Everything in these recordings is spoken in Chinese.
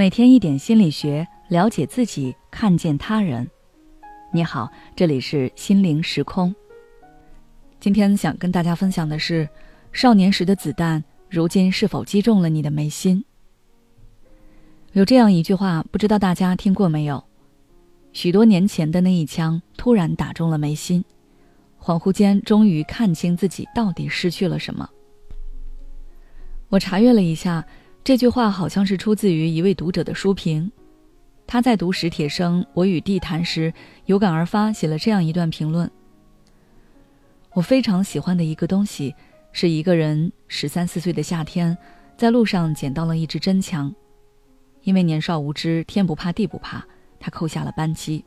每天一点心理学，了解自己，看见他人。你好，这里是心灵时空。今天想跟大家分享的是，少年时的子弹，如今是否击中了你的眉心？有这样一句话，不知道大家听过没有？许多年前的那一枪，突然打中了眉心，恍惚间，终于看清自己到底失去了什么。我查阅了一下。这句话好像是出自于一位读者的书评，他在读史铁生《我与地坛》时有感而发，写了这样一段评论：我非常喜欢的一个东西，是一个人十三四岁的夏天，在路上捡到了一支真枪，因为年少无知，天不怕地不怕，他扣下了扳机，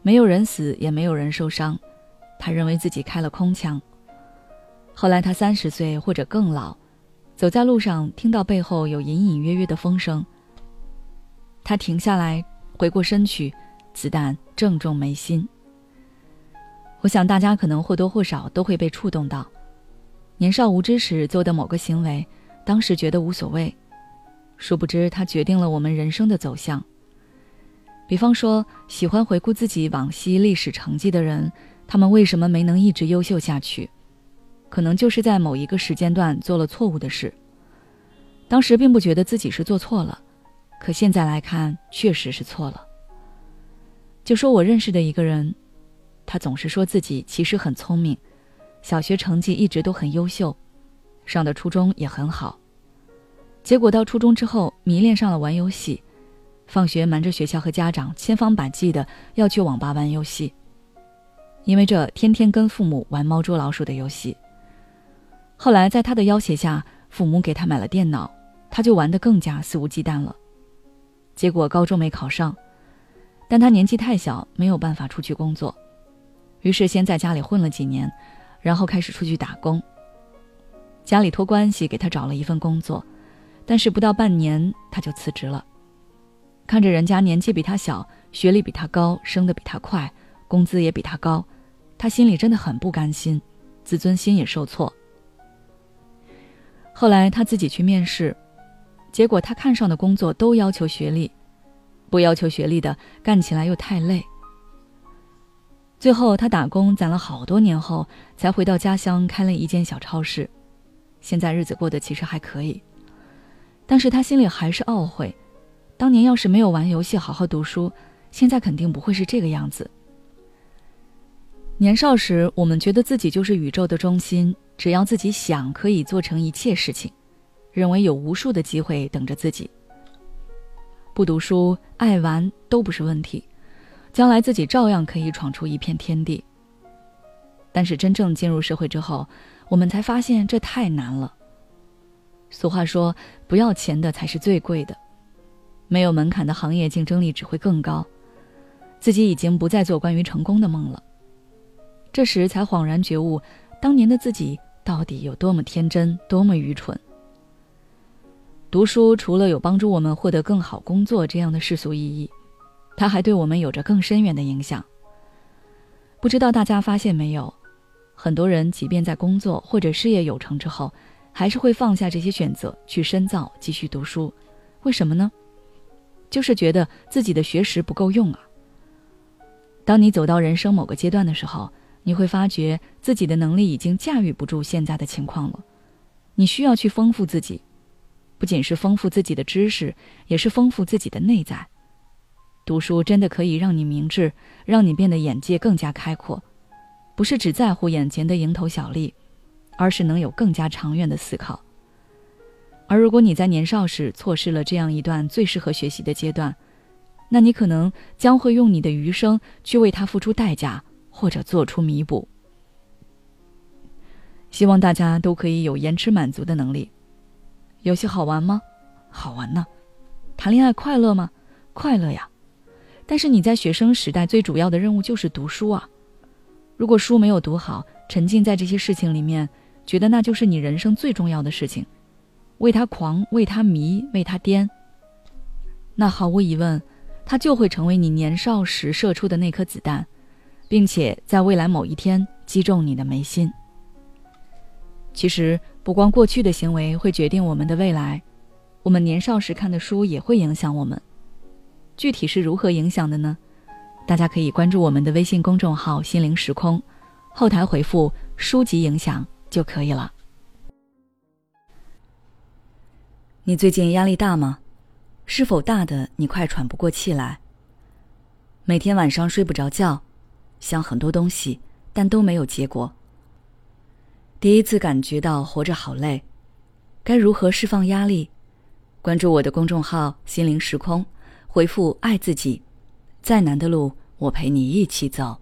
没有人死，也没有人受伤，他认为自己开了空枪。后来他三十岁或者更老。走在路上，听到背后有隐隐约约的风声。他停下来，回过身去，子弹正中眉心。我想大家可能或多或少都会被触动到，年少无知时做的某个行为，当时觉得无所谓，殊不知它决定了我们人生的走向。比方说，喜欢回顾自己往昔历史成绩的人，他们为什么没能一直优秀下去？可能就是在某一个时间段做了错误的事，当时并不觉得自己是做错了，可现在来看确实是错了。就说我认识的一个人，他总是说自己其实很聪明，小学成绩一直都很优秀，上的初中也很好，结果到初中之后迷恋上了玩游戏，放学瞒着学校和家长，千方百计的要去网吧玩游戏，因为这天天跟父母玩猫捉老鼠的游戏。后来，在他的要挟下，父母给他买了电脑，他就玩得更加肆无忌惮了。结果高中没考上，但他年纪太小，没有办法出去工作，于是先在家里混了几年，然后开始出去打工。家里托关系给他找了一份工作，但是不到半年他就辞职了。看着人家年纪比他小，学历比他高，升得比他快，工资也比他高，他心里真的很不甘心，自尊心也受挫。后来他自己去面试，结果他看上的工作都要求学历，不要求学历的干起来又太累。最后他打工攒了好多年后，才回到家乡开了一间小超市，现在日子过得其实还可以，但是他心里还是懊悔，当年要是没有玩游戏好好读书，现在肯定不会是这个样子。年少时我们觉得自己就是宇宙的中心。只要自己想，可以做成一切事情，认为有无数的机会等着自己。不读书、爱玩都不是问题，将来自己照样可以闯出一片天地。但是真正进入社会之后，我们才发现这太难了。俗话说，不要钱的才是最贵的，没有门槛的行业竞争力只会更高。自己已经不再做关于成功的梦了，这时才恍然觉悟，当年的自己。到底有多么天真，多么愚蠢？读书除了有帮助我们获得更好工作这样的世俗意义，它还对我们有着更深远的影响。不知道大家发现没有，很多人即便在工作或者事业有成之后，还是会放下这些选择去深造，继续读书。为什么呢？就是觉得自己的学识不够用啊。当你走到人生某个阶段的时候。你会发觉自己的能力已经驾驭不住现在的情况了，你需要去丰富自己，不仅是丰富自己的知识，也是丰富自己的内在。读书真的可以让你明智，让你变得眼界更加开阔，不是只在乎眼前的蝇头小利，而是能有更加长远的思考。而如果你在年少时错失了这样一段最适合学习的阶段，那你可能将会用你的余生去为他付出代价。或者做出弥补。希望大家都可以有延迟满足的能力。游戏好玩吗？好玩呢。谈恋爱快乐吗？快乐呀。但是你在学生时代最主要的任务就是读书啊。如果书没有读好，沉浸在这些事情里面，觉得那就是你人生最重要的事情，为他狂，为他迷，为他癫，那毫无疑问，他就会成为你年少时射出的那颗子弹。并且在未来某一天击中你的眉心。其实不光过去的行为会决定我们的未来，我们年少时看的书也会影响我们。具体是如何影响的呢？大家可以关注我们的微信公众号“心灵时空”，后台回复“书籍影响”就可以了。你最近压力大吗？是否大的你快喘不过气来？每天晚上睡不着觉，想很多东西，但都没有结果。第一次感觉到活着好累，该如何释放压力？关注我的公众号“心灵时空”，回复“爱自己”，再难的路我陪你一起走。